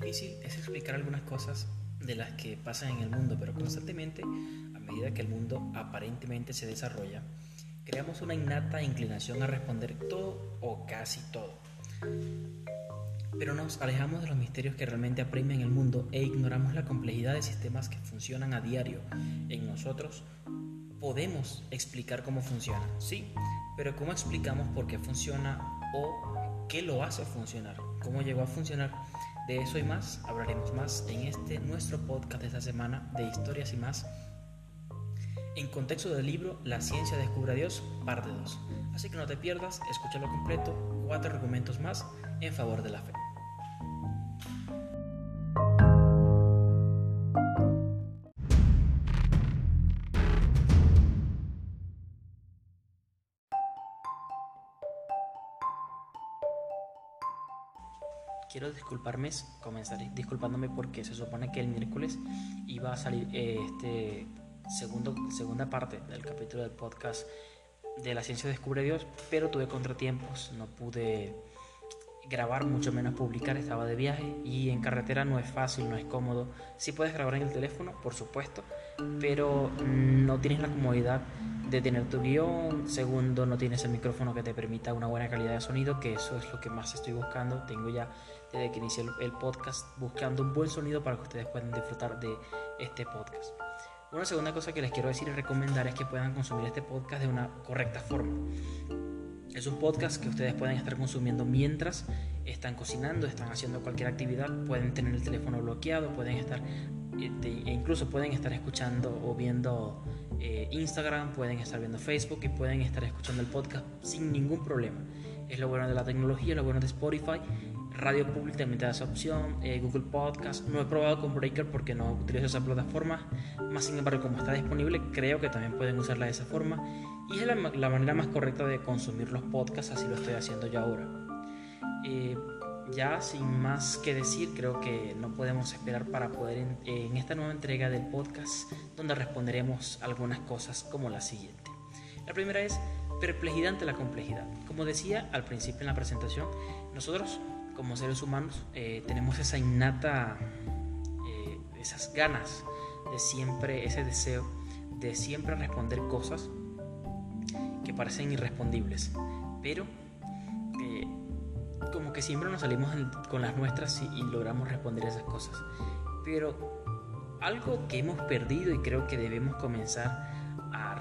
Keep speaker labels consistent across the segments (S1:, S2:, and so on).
S1: difícil es explicar algunas cosas de las que pasan en el mundo, pero constantemente, a medida que el mundo aparentemente se desarrolla, creamos una innata inclinación a responder todo o casi todo. Pero nos alejamos de los misterios que realmente aprimen el mundo e ignoramos la complejidad de sistemas que funcionan a diario en nosotros. Podemos explicar cómo funciona, sí, pero ¿cómo explicamos por qué funciona o qué lo hace funcionar? ¿Cómo llegó a funcionar? De eso y más hablaremos más en este nuestro podcast de esta semana de historias y más en contexto del libro La ciencia descubre a Dios, parte 2. Así que no te pierdas, escúchalo completo, cuatro argumentos más en favor de la fe. Disculparme, comenzaré disculpándome porque se supone que el miércoles iba a salir eh, este segundo, segunda parte del capítulo del podcast de la ciencia descubre Dios, pero tuve contratiempos, no pude grabar, mucho menos publicar, estaba de viaje y en carretera no es fácil, no es cómodo. Sí puedes grabar en el teléfono, por supuesto, pero no tienes la comodidad de tener tu guion. Segundo, no tienes el micrófono que te permita una buena calidad de sonido, que eso es lo que más estoy buscando. Tengo ya desde que inicié el podcast buscando un buen sonido para que ustedes puedan disfrutar de este podcast. Una segunda cosa que les quiero decir y recomendar es que puedan consumir este podcast de una correcta forma. Es un podcast que ustedes pueden estar consumiendo mientras están cocinando, están haciendo cualquier actividad, pueden tener el teléfono bloqueado, pueden estar este, e incluso pueden estar escuchando o viendo eh, Instagram, pueden estar viendo Facebook y pueden estar escuchando el podcast sin ningún problema. Es lo bueno de la tecnología, lo bueno de Spotify Radio Public también te esa opción, eh, Google Podcast. No he probado con Breaker porque no utilizo esa plataforma, más sin embargo como está disponible creo que también pueden usarla de esa forma y es la, manera más correcta de consumir los podcasts, así lo estoy haciendo ya ahora. Eh, ya sin más que decir, creo que no podemos esperar para poder en, en esta nueva entrega del podcast donde responderemos algunas cosas como la siguiente. La primera es perplejidad ante la complejidad. Como decía al principio en la presentación, nosotros como seres humanos eh, tenemos esa innata, eh, esas ganas de siempre, ese deseo de siempre responder cosas que parecen irrespondibles, pero eh, como que siempre nos salimos con las nuestras y, y logramos responder esas cosas. Pero algo que hemos perdido y creo que debemos comenzar a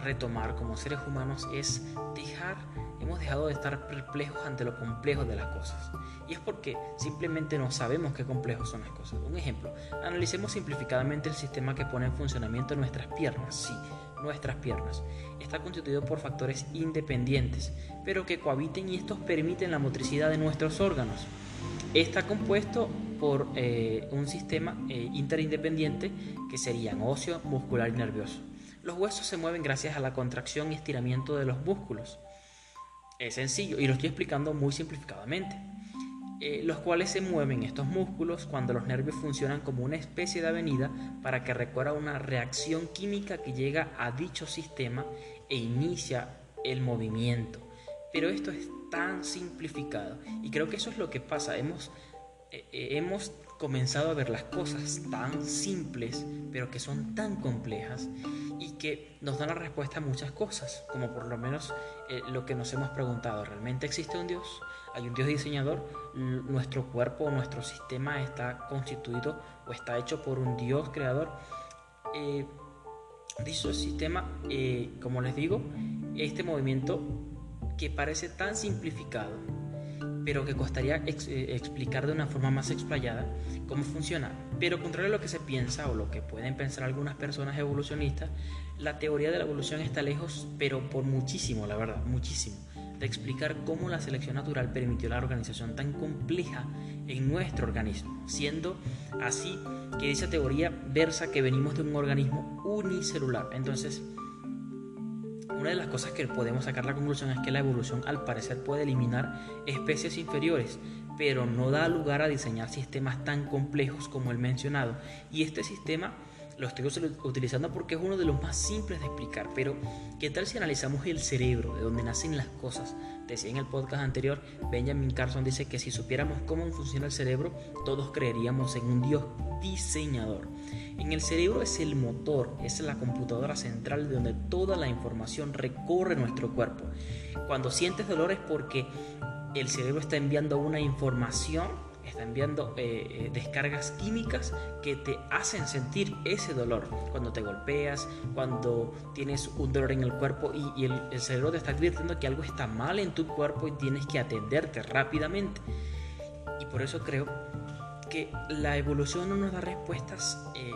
S1: retomar como seres humanos es dejar hemos dejado de estar perplejos ante lo complejo de las cosas. Y es porque simplemente no sabemos qué complejos son las cosas. Un ejemplo, analicemos simplificadamente el sistema que pone en funcionamiento nuestras piernas. Sí, nuestras piernas. Está constituido por factores independientes, pero que cohabiten y estos permiten la motricidad de nuestros órganos. Está compuesto por eh, un sistema eh, interindependiente que serían óseo, muscular y nervioso. Los huesos se mueven gracias a la contracción y estiramiento de los músculos. Es sencillo y lo estoy explicando muy simplificadamente. Eh, los cuales se mueven estos músculos cuando los nervios funcionan como una especie de avenida para que recorra una reacción química que llega a dicho sistema e inicia el movimiento. Pero esto es tan simplificado y creo que eso es lo que pasa. Hemos, eh, eh, hemos comenzado a ver las cosas tan simples, pero que son tan complejas y que nos dan la respuesta a muchas cosas, como por lo menos eh, lo que nos hemos preguntado, ¿realmente existe un Dios? ¿Hay un Dios diseñador? ¿Nuestro cuerpo, nuestro sistema está constituido o está hecho por un Dios creador? Eh, dicho sistema, eh, como les digo, este movimiento que parece tan simplificado, pero que costaría eh, explicar de una forma más explayada cómo funciona. Pero contrario a lo que se piensa o lo que pueden pensar algunas personas evolucionistas, la teoría de la evolución está lejos, pero por muchísimo, la verdad, muchísimo, de explicar cómo la selección natural permitió la organización tan compleja en nuestro organismo, siendo así que dicha teoría versa que venimos de un organismo unicelular. Entonces, una de las cosas que podemos sacar la conclusión es que la evolución al parecer puede eliminar especies inferiores, pero no da lugar a diseñar sistemas tan complejos como el mencionado. Y este sistema lo estoy utilizando porque es uno de los más simples de explicar, pero ¿qué tal si analizamos el cerebro, de donde nacen las cosas? Decía en el podcast anterior, Benjamin Carson dice que si supiéramos cómo funciona el cerebro, todos creeríamos en un Dios diseñador. En el cerebro es el motor, es la computadora central de donde toda la información recorre nuestro cuerpo. Cuando sientes dolor es porque el cerebro está enviando una información está enviando eh, eh, descargas químicas que te hacen sentir ese dolor. Cuando te golpeas, cuando tienes un dolor en el cuerpo y, el, el, cerebro te está advirtiendo que algo está mal en tu cuerpo y tienes que atenderte rápidamente. Y por eso creo que la evolución no nos da respuestas eh,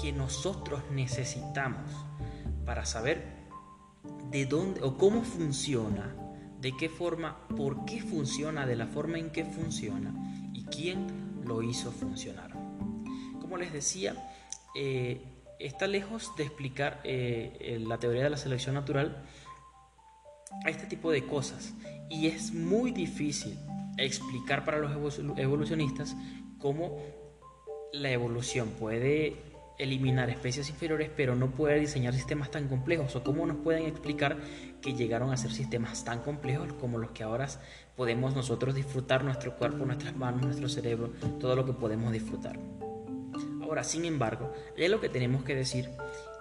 S1: que nosotros necesitamos para saber de dónde o cómo funciona, de qué forma, por qué funciona, de la forma en que funciona quién lo hizo funcionar. Como les decía, eh, está lejos de explicar eh, la teoría de la selección natural este tipo de cosas y es muy difícil explicar para los evolucionistas cómo la evolución puede eliminar especies inferiores, pero no puede diseñar sistemas tan complejos, o cómo nos pueden explicar que llegaron a ser sistemas tan complejos como los que ahora podemos nosotros disfrutar nuestro cuerpo, nuestras manos, nuestro cerebro, todo lo que podemos disfrutar. Ahora, sin embargo, es lo que tenemos que decir,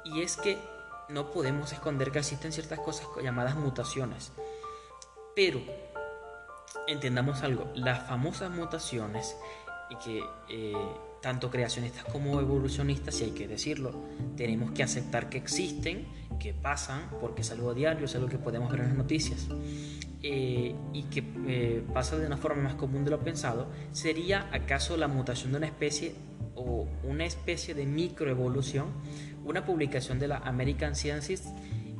S1: y es que no podemos esconder que existen ciertas cosas llamadas mutaciones, pero entendamos algo, las famosas mutaciones y que eh, tanto creacionistas como evolucionistas, si hay que decirlo, tenemos que aceptar que existen, que pasan, porque es algo diario, es algo que podemos ver en las noticias, eh, y que eh, pasa de una forma más común de lo pensado, ¿sería acaso la mutación de una especie o una especie de microevolución? Una publicación de la American Sciences,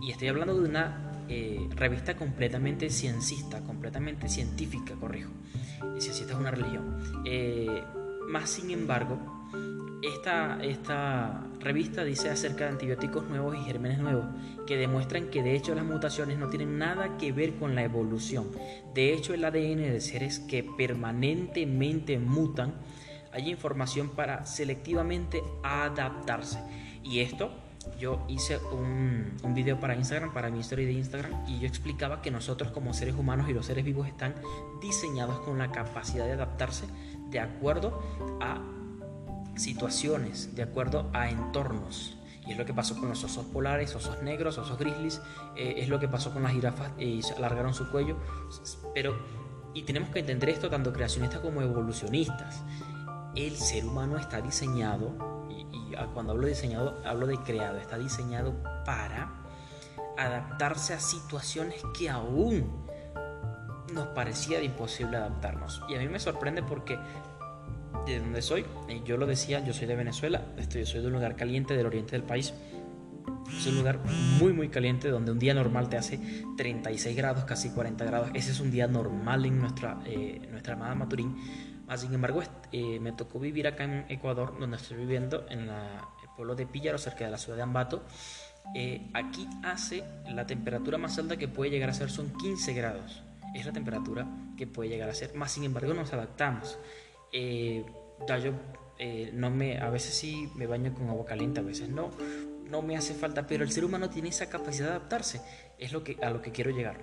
S1: y estoy hablando de una eh, revista completamente ciencista, completamente científica, corrijo. Ciencista es una religión. Más sin embargo, esta, esta revista dice acerca de antibióticos nuevos y gérmenes nuevos que demuestran que de hecho las mutaciones no tienen nada que ver con la evolución. De hecho, el ADN de seres que permanentemente mutan, hay información para selectivamente adaptarse. Y esto yo hice un, un, video para Instagram, para mi historia de Instagram, y yo explicaba que nosotros como seres humanos y los seres vivos están diseñados con la capacidad de adaptarse de acuerdo a situaciones, de acuerdo a entornos. Y es lo que pasó con los osos polares, osos negros, osos grizzlies, eh, es lo que pasó con las jirafas y se alargaron su cuello. Pero, y tenemos que entender esto tanto creacionistas como evolucionistas. El ser humano está diseñado, y, y cuando hablo diseñado, hablo de creado, está diseñado para adaptarse a situaciones que aún nos parecía imposible adaptarnos. Y a mí me sorprende porque de donde soy, yo lo decía, yo soy de Venezuela, estoy, soy de un lugar caliente del oriente del país. Es un lugar muy muy caliente donde un día normal te hace 36 grados, casi 40 grados. Ese es un día normal en nuestra, eh, nuestra amada Maturín. Más sin embargo, eh, me tocó vivir acá en Ecuador, donde estoy viviendo, en la, el pueblo de Píllaro, cerca de la ciudad de Ambato. Eh, aquí hace la temperatura más alta que puede llegar a ser son 15 grados es la temperatura que puede llegar a ser. Más sin embargo, nos adaptamos. Eh, yo eh, no me, a veces sí me baño con agua caliente, a veces no. No me hace falta, pero el ser humano tiene esa capacidad de adaptarse. Es lo que, a lo que quiero llegar.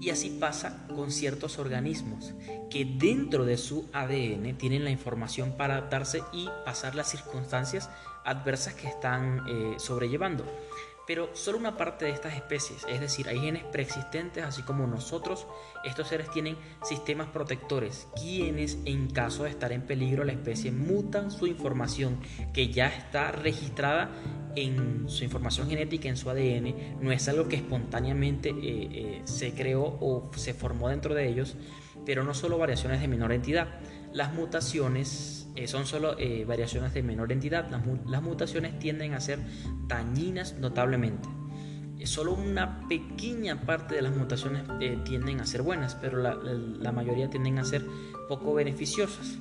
S1: Y así pasa con ciertos organismos que dentro de su ADN tienen la información para adaptarse y pasar las circunstancias adversas que están eh, sobrellevando pero solo una parte de estas especies, es decir, hay genes preexistentes, así como nosotros, estos seres tienen sistemas protectores, quienes en caso de estar en peligro la especie mutan su información que ya está registrada en su información genética, en su ADN, no es algo que espontáneamente eh, eh, se creó o se formó dentro de ellos, pero no solo variaciones de menor entidad, las mutaciones eh, son solo eh, variaciones de menor entidad. Las, mutaciones tienden a ser dañinas notablemente. Eh, solo una pequeña parte de las mutaciones tienden a ser buenas, pero la, mayoría tienden a ser poco beneficiosas.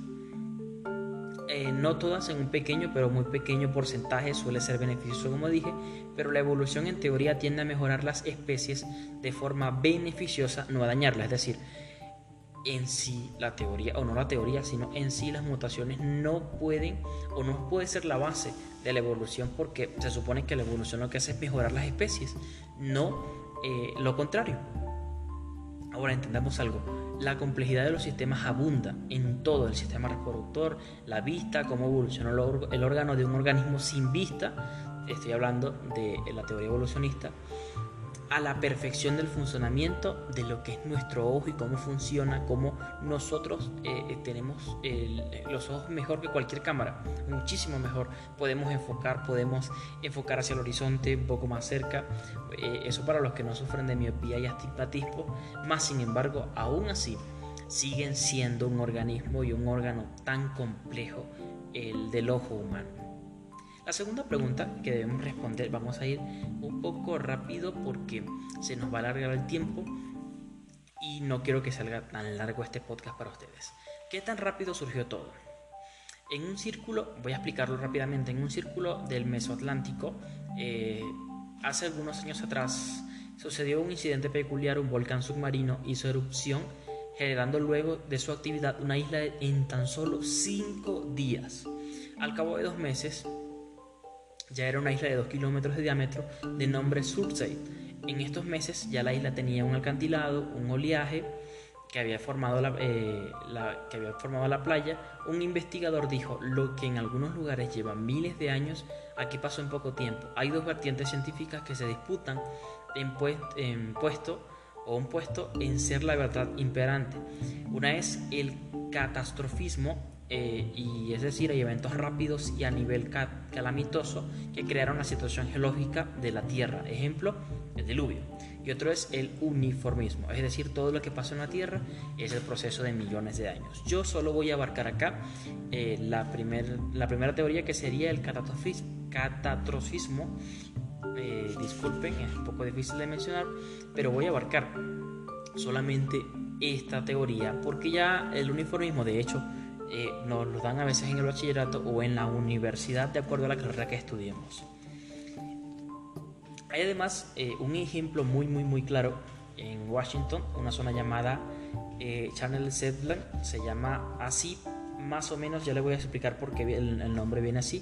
S1: no todas en un pequeño, pero muy pequeño porcentaje suele ser beneficioso, como dije, pero la evolución en teoría tiende a mejorar las especies de forma beneficiosa, no a dañarlas. Es decir, en sí la teoría, o no la teoría, sino en sí las mutaciones no pueden o no puede ser la base de la evolución porque se supone que la evolución lo que hace es mejorar las especies, no eh, lo contrario. Ahora entendamos algo, la complejidad de los sistemas abunda en todo el sistema reproductor, la vista, cómo evoluciona el órgano de un organismo sin vista, estoy hablando de la teoría evolucionista, a la perfección del funcionamiento de lo que es nuestro ojo y cómo funciona, cómo nosotros eh, eh, tenemos los ojos mejor que cualquier cámara, muchísimo mejor. Podemos enfocar, podemos enfocar hacia el horizonte un poco más cerca. Eh, eso para los que no sufren de miopía y astigmatismo, más sin embargo, aún así, siguen siendo un organismo y un órgano tan complejo el del ojo humano. La segunda pregunta que debemos responder, vamos a ir un poco rápido porque se nos va a alargar el tiempo y no quiero que salga tan largo este podcast para ustedes. ¿Qué tan rápido surgió todo? En un círculo, voy a explicarlo rápidamente, en un círculo del Mesoatlántico, eh, hace algunos años atrás sucedió un incidente peculiar, un volcán submarino hizo erupción, generando luego de su actividad una isla en tan solo 5 días. Al cabo de dos meses, ya era una isla de 2 kilómetros de diámetro de nombre Surtsey. En estos meses ya la isla tenía un acantilado, un oleaje que había, formado la, eh, que había formado la playa. Un investigador dijo, lo que en algunos lugares lleva miles de años, aquí pasó en poco tiempo. Hay dos vertientes científicas que se disputan en, en puesto o un puesto en ser la verdad imperante. Una es el catastrofismo eh, y es decir, hay eventos rápidos y a nivel calamitoso que crearon la situación geológica de la Tierra. Ejemplo, el diluvio. Y otro es el uniformismo, es decir, todo lo que pasa en la Tierra es el proceso de millones de años. Yo solo voy a abarcar acá eh, la, primer, la primera teoría que sería el catastrofismo. Eh, disculpen, es un poco difícil de mencionar, pero voy a abarcar solamente esta teoría porque ya el uniformismo, de hecho, eh, nos lo dan a veces en el bachillerato o en la universidad de acuerdo a la carrera que estudiemos. Hay además eh, un ejemplo muy muy muy claro en Washington, una zona llamada eh, Channel Setland, se llama así más o menos, ya le voy a explicar por qué el, nombre viene así.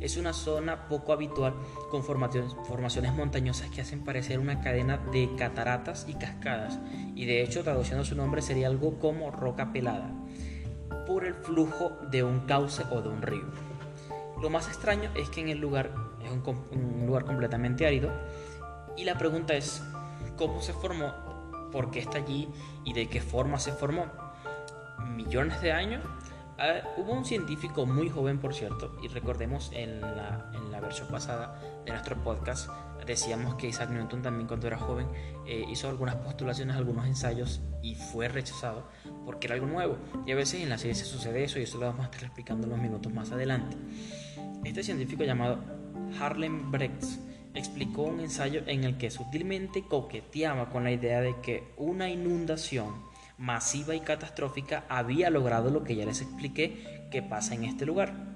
S1: Es una zona poco habitual con formaciones montañosas que hacen parecer una cadena de cataratas y cascadas y de hecho traduciendo su nombre sería algo como roca pelada por el flujo de un cauce o de un río. Lo más extraño es que en el lugar es un, lugar completamente árido y la pregunta es cómo se formó, por qué está allí y de qué forma se formó. Millones de años. Ah, hubo un científico muy joven, por cierto, y recordemos en la, en la versión pasada de nuestro podcast, decíamos que Isaac Newton también cuando era joven eh, hizo algunas postulaciones, algunos ensayos y fue rechazado porque era algo nuevo. Y a veces en la ciencia sucede eso y eso lo vamos a estar explicando unos minutos más adelante. Este científico llamado Harlem Briggs explicó un ensayo en el que sutilmente coqueteaba con la idea de que una inundación masiva y catastrófica había logrado lo que ya les expliqué que pasa en este lugar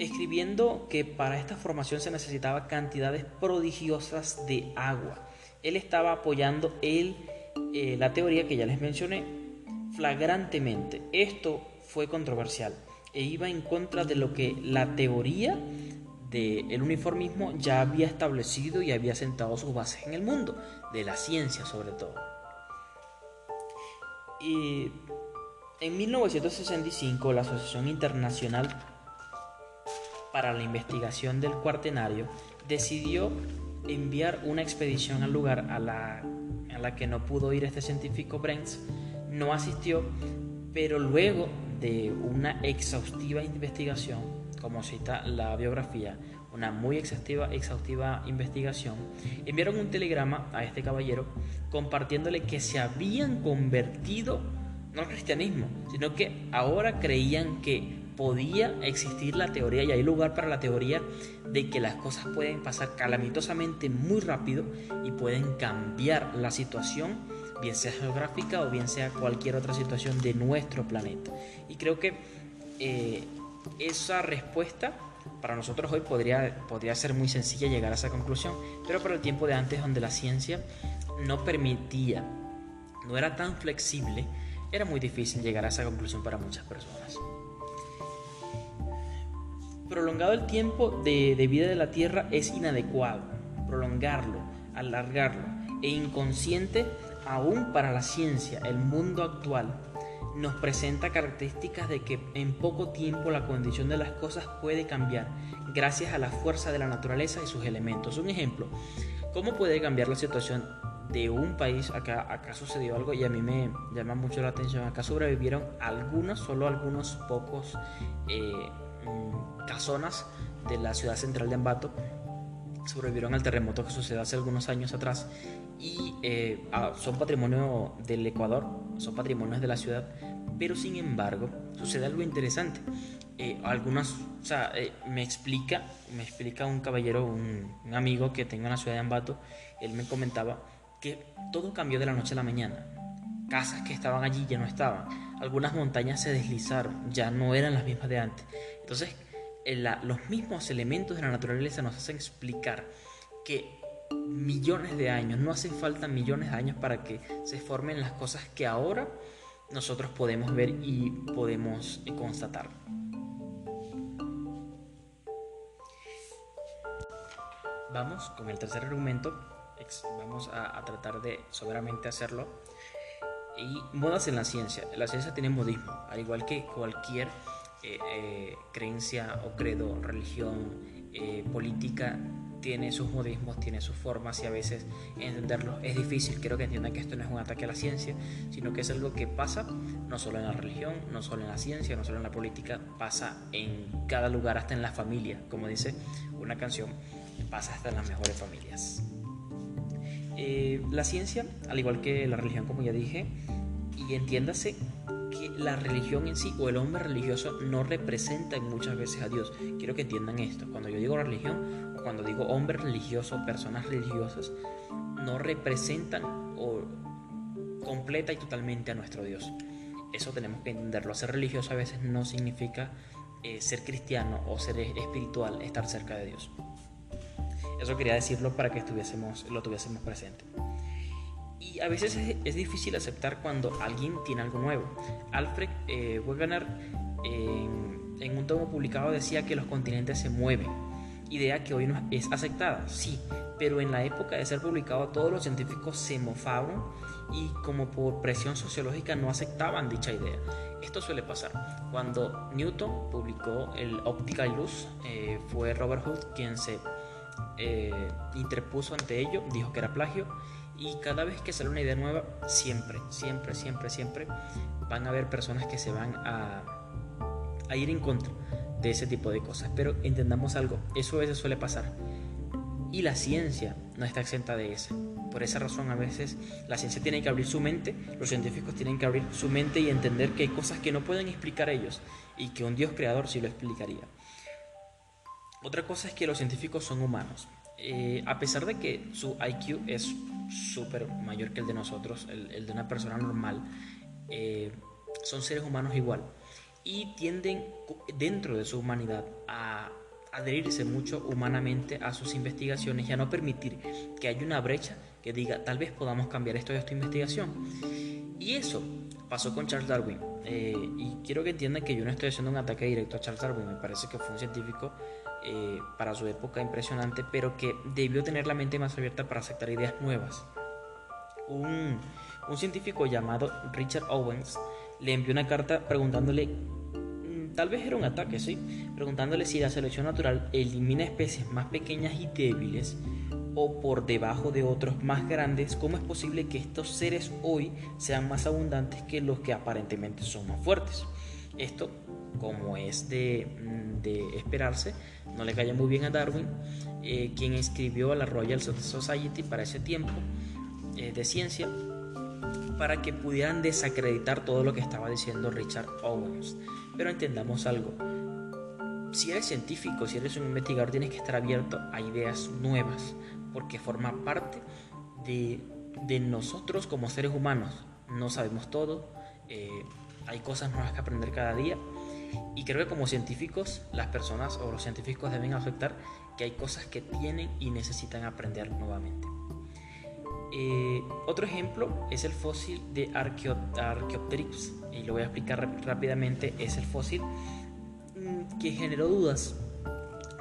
S1: escribiendo que para esta formación se necesitaba cantidades prodigiosas de agua. Él estaba apoyando el, eh, la teoría que ya les mencioné flagrantemente. Esto fue controversial e iba en contra de lo que la teoría del uniformismo ya había establecido y había sentado sus bases en el mundo, de la ciencia sobre todo. Y en 1965 la Asociación Internacional para la investigación del cuartenario, decidió enviar una expedición al lugar a la, a la que no pudo ir este científico Brents. No asistió, pero luego de una exhaustiva investigación, como cita la biografía, una muy exhaustiva, exhaustiva investigación, enviaron un telegrama a este caballero compartiéndole que se habían convertido no al cristianismo, sino que ahora creían que podía existir la teoría y hay lugar para la teoría de que las cosas pueden pasar calamitosamente muy rápido y pueden cambiar la situación, bien sea geográfica o bien sea cualquier otra situación de nuestro planeta. Y creo que eh, esa respuesta para nosotros hoy podría, podría ser muy sencilla llegar a esa conclusión, pero para el tiempo de antes donde la ciencia no permitía no era tan flexible, era muy difícil llegar a esa conclusión para muchas personas. Prolongado el tiempo de, vida de la Tierra es inadecuado. Prolongarlo, alargarlo e inconsciente aún para la ciencia, el mundo actual, nos presenta características de que en poco tiempo la condición de las cosas puede cambiar gracias a la fuerza de la naturaleza y sus elementos. Un ejemplo, ¿cómo puede cambiar la situación de un país? Acá, acá sucedió algo y a mí me llama mucho la atención. Acá sobrevivieron algunos, solo algunos pocos eh, casonas de la ciudad central de Ambato sobrevivieron al terremoto que sucedió hace algunos años atrás y eh, ah, son patrimonio del Ecuador, son patrimonios de la ciudad, pero sin embargo sucede algo interesante. Eh, algunas, eh, me explica, me explica un caballero, un, un, amigo que tengo en la ciudad de Ambato, él me comentaba que todo cambió de la noche a la mañana. Casas que estaban allí ya no estaban. Algunas montañas se deslizaron, ya no eran las mismas de antes. Entonces, los mismos elementos de la naturaleza nos hacen explicar que millones de años, no hacen falta millones de años para que se formen las cosas que ahora nosotros podemos ver y podemos constatar. Vamos con el tercer argumento, vamos a, tratar de soberamente hacerlo. Y modas en la ciencia. La ciencia tiene modismo, al igual que cualquier eh, eh, creencia o credo, religión, eh, política, tiene sus modismos, tiene sus formas y a veces entenderlo es difícil. Quiero que entiendan que esto no es un ataque a la ciencia, sino que es algo que pasa no solo en la religión, no solo en la ciencia, no solo en la política, pasa en cada lugar, hasta en la familia, como dice una canción, pasa hasta en las mejores familias. Eh, la ciencia, al igual que la religión, como ya dije, y entiéndase que la religión en sí o el hombre religioso no representa muchas veces a Dios. Quiero que entiendan esto. Cuando yo digo religión, cuando digo hombre religioso, personas religiosas, no representan o completa y totalmente a nuestro Dios. Eso tenemos que entenderlo. Ser religioso a veces no significa eh, ser cristiano o ser espiritual, estar cerca de Dios. Eso quería decirlo para que estuviésemos, lo tuviésemos presente. Y a veces es, difícil aceptar cuando alguien tiene algo nuevo. Alfred eh, Wegener en, en un tomo publicado decía que los continentes se mueven idea que hoy no es aceptada, sí, pero en la época de ser publicado todos los científicos se mofaban y como por presión sociológica no aceptaban dicha idea. Esto suele pasar. Cuando Newton publicó el óptica y luz, eh, fue Robert Hood quien se eh, interpuso ante ello, dijo que era plagio y cada vez que sale una idea nueva, siempre, siempre, siempre, siempre van a haber personas que se van a, a ir en contra de ese tipo de cosas. Pero entendamos algo, eso a veces suele pasar. Y la ciencia no está exenta de eso. Por esa razón a veces la ciencia tiene que abrir su mente, los científicos tienen que abrir su mente y entender que hay cosas que no pueden explicar ellos y que un Dios creador sí lo explicaría. Otra cosa es que los científicos son humanos. Eh, a pesar de que su IQ es súper mayor que el de nosotros, el, de una persona normal, eh, son seres humanos igual y tienden dentro de su humanidad a adherirse mucho humanamente a sus investigaciones y a no permitir que haya una brecha que diga tal vez podamos cambiar esto de esta investigación. Y eso pasó con Charles Darwin. Eh, y quiero que entiendan que yo no estoy haciendo un ataque directo a Charles Darwin, me parece que fue un científico eh, para su época impresionante, pero que debió tener la mente más abierta para aceptar ideas nuevas. Un, un científico llamado Richard Owens le envió una carta preguntándole, mm, tal vez era un ataque, sí, preguntándole si la selección natural elimina especies más pequeñas y débiles o por debajo de otros más grandes, ¿cómo es posible que estos seres hoy sean más abundantes que los que aparentemente son más fuertes? Esto, como es de, mm, esperarse, no le cae muy bien a Darwin, eh, quien escribió a la Royal Society para ese tiempo eh, de ciencia, para que pudieran desacreditar todo lo que estaba diciendo Richard Owens. Pero entendamos algo. Si eres científico, si eres un investigador, tienes que estar abierto a ideas nuevas, porque forma parte de, de nosotros como seres humanos. No sabemos todo, eh, hay cosas nuevas que aprender cada día. Y creo que como científicos, las personas o los científicos deben aceptar que hay cosas que tienen y necesitan aprender nuevamente. Eh, otro ejemplo es el fósil de Archaeopteryx, y lo voy a explicar rápidamente, es el fósil mm, que generó dudas,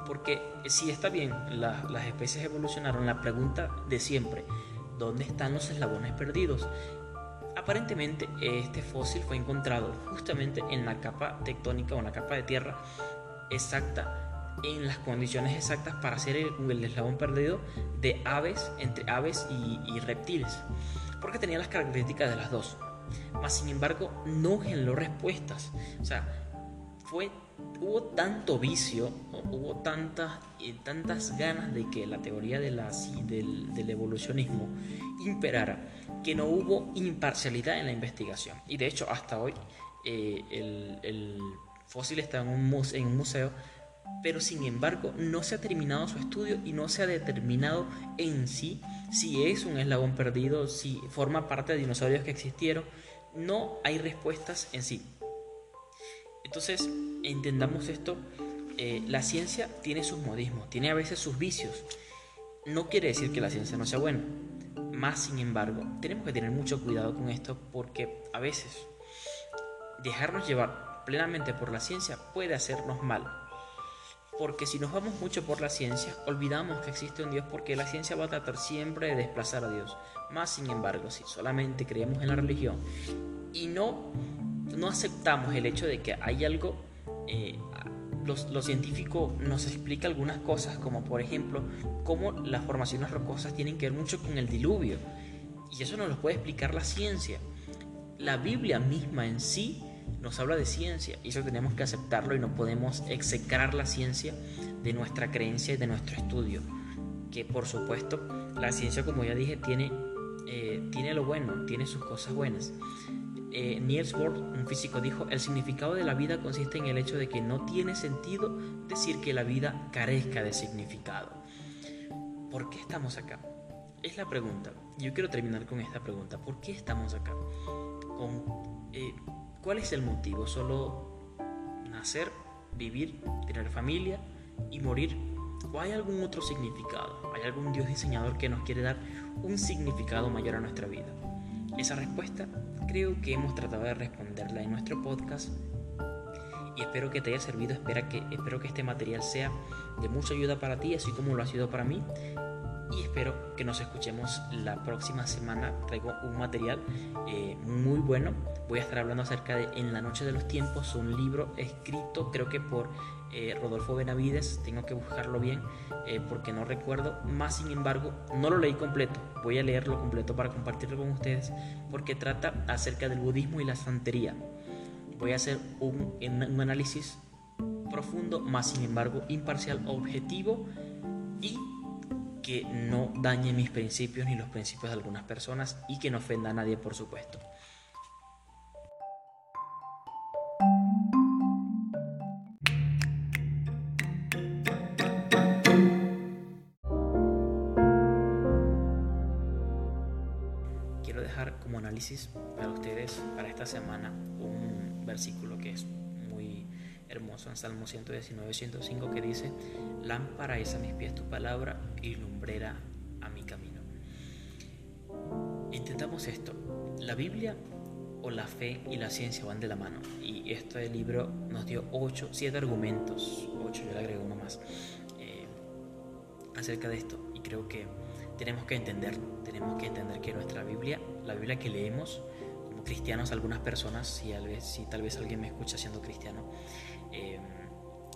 S1: porque si está bien, las especies evolucionaron, la pregunta de siempre, ¿dónde están los eslabones perdidos? Aparentemente este fósil fue encontrado justamente en la capa tectónica o en la capa de tierra exacta en las condiciones exactas para hacer el, eslabón perdido de aves, entre aves y, reptiles, porque tenía las características de las dos. Mas, sin embargo, no generó respuestas. O sea, fue, hubo tanto vicio, hubo tantas, y tantas ganas de que la teoría de la, del, del evolucionismo imperara, que no hubo imparcialidad en la investigación. Y de hecho, hasta hoy, eh, el, el, fósil está en un, en un museo pero sin embargo no se ha terminado su estudio y no se ha determinado en sí si es un eslabón perdido, si forma parte de dinosaurios que existieron. No hay respuestas en sí. Entonces, entendamos esto, eh, la ciencia tiene sus modismos, tiene a veces sus vicios. No quiere decir que la ciencia no sea buena. Más sin embargo, tenemos que tener mucho cuidado con esto porque a veces dejarnos llevar plenamente por la ciencia puede hacernos mal porque si nos vamos mucho por la ciencia, olvidamos que existe un Dios porque la ciencia va a tratar siempre de desplazar a Dios. Más sin embargo, si solamente creemos en la religión y no, no aceptamos el hecho de que hay algo, eh, lo, científico nos explica algunas cosas, como por ejemplo, cómo las formaciones rocosas tienen que ver mucho con el diluvio. Y eso nos lo puede explicar la ciencia. La Biblia misma en sí nos habla de ciencia y eso tenemos que aceptarlo y no podemos execrar la ciencia de nuestra creencia y de nuestro estudio. Que por supuesto la ciencia, como ya dije, tiene, eh, tiene lo bueno, tiene sus cosas buenas. Eh, Niels Bohr, un físico, dijo, el significado de la vida consiste en el hecho de que no tiene sentido decir que la vida carezca de significado. ¿Por qué estamos acá? Es la pregunta. Yo quiero terminar con esta pregunta. ¿Por qué estamos acá? Con, eh, ¿Cuál es el motivo? ¿Solo nacer, vivir, tener familia y morir? ¿O hay algún otro significado? ¿Hay algún Dios diseñador que nos quiere dar un significado mayor a nuestra vida? Esa respuesta creo que hemos tratado de responderla en nuestro podcast y espero que te haya servido, espero que, espero que este material sea de mucha ayuda para ti, así como lo ha sido para mí y espero que nos escuchemos la próxima semana. Traigo un material eh, muy bueno. Voy a estar hablando acerca de En la Noche de los Tiempos, un libro escrito creo que por eh, Rodolfo Benavides. Tengo que buscarlo bien eh, porque no recuerdo. Más sin embargo, no lo leí completo. Voy a leerlo completo para compartirlo con ustedes porque trata acerca del budismo y la santería. Voy a hacer un, un análisis profundo, más sin embargo imparcial, objetivo y que no dañe mis principios ni los principios de algunas personas y que no ofenda a nadie, por supuesto. Quiero dejar como análisis para ustedes para esta semana un versículo que es hermoso en Salmo 119, 105 que dice, lámpara es a mis pies tu palabra y lumbrera a mi camino. Intentamos esto. La Biblia o la fe y la ciencia van de la mano. Y este libro nos dio 8, 7 argumentos, 8, yo le agrego uno más, eh, acerca de esto. Y creo que tenemos que entenderlo. Tenemos que entender que nuestra Biblia, la Biblia que leemos, como cristianos, algunas personas, si, tal vez, si tal vez alguien me escucha siendo cristiano, Em,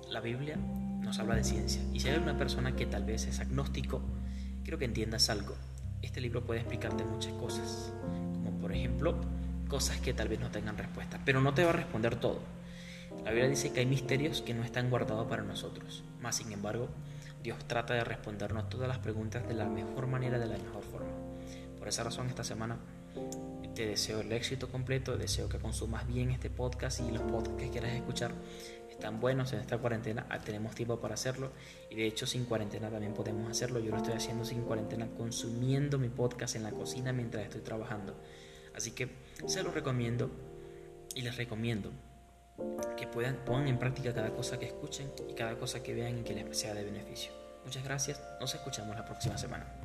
S1: la Biblia nos habla de ciencia. Y si hay una persona que tal vez es agnóstico, quiero que entiendas algo. Este libro puede explicarte muchas cosas, como por ejemplo cosas que tal vez no tengan respuesta, pero no te va a responder todo. La Biblia dice que hay misterios que no están guardados para nosotros, más sin embargo, Dios trata de respondernos todas las preguntas de la mejor manera, de la mejor forma. Por esa razón, esta semana te deseo el éxito completo, deseo que consumas bien este podcast y los podcasts que quieras escuchar están buenos en esta cuarentena, ah, tenemos tiempo para hacerlo y de hecho sin cuarentena también podemos hacerlo. Yo lo estoy haciendo sin cuarentena, consumiendo mi podcast en la cocina mientras estoy trabajando. Así que se lo recomiendo y les recomiendo que puedan pongan en práctica cada cosa que escuchen y cada cosa que vean y que les sea de beneficio. Muchas gracias, nos escuchamos la próxima semana.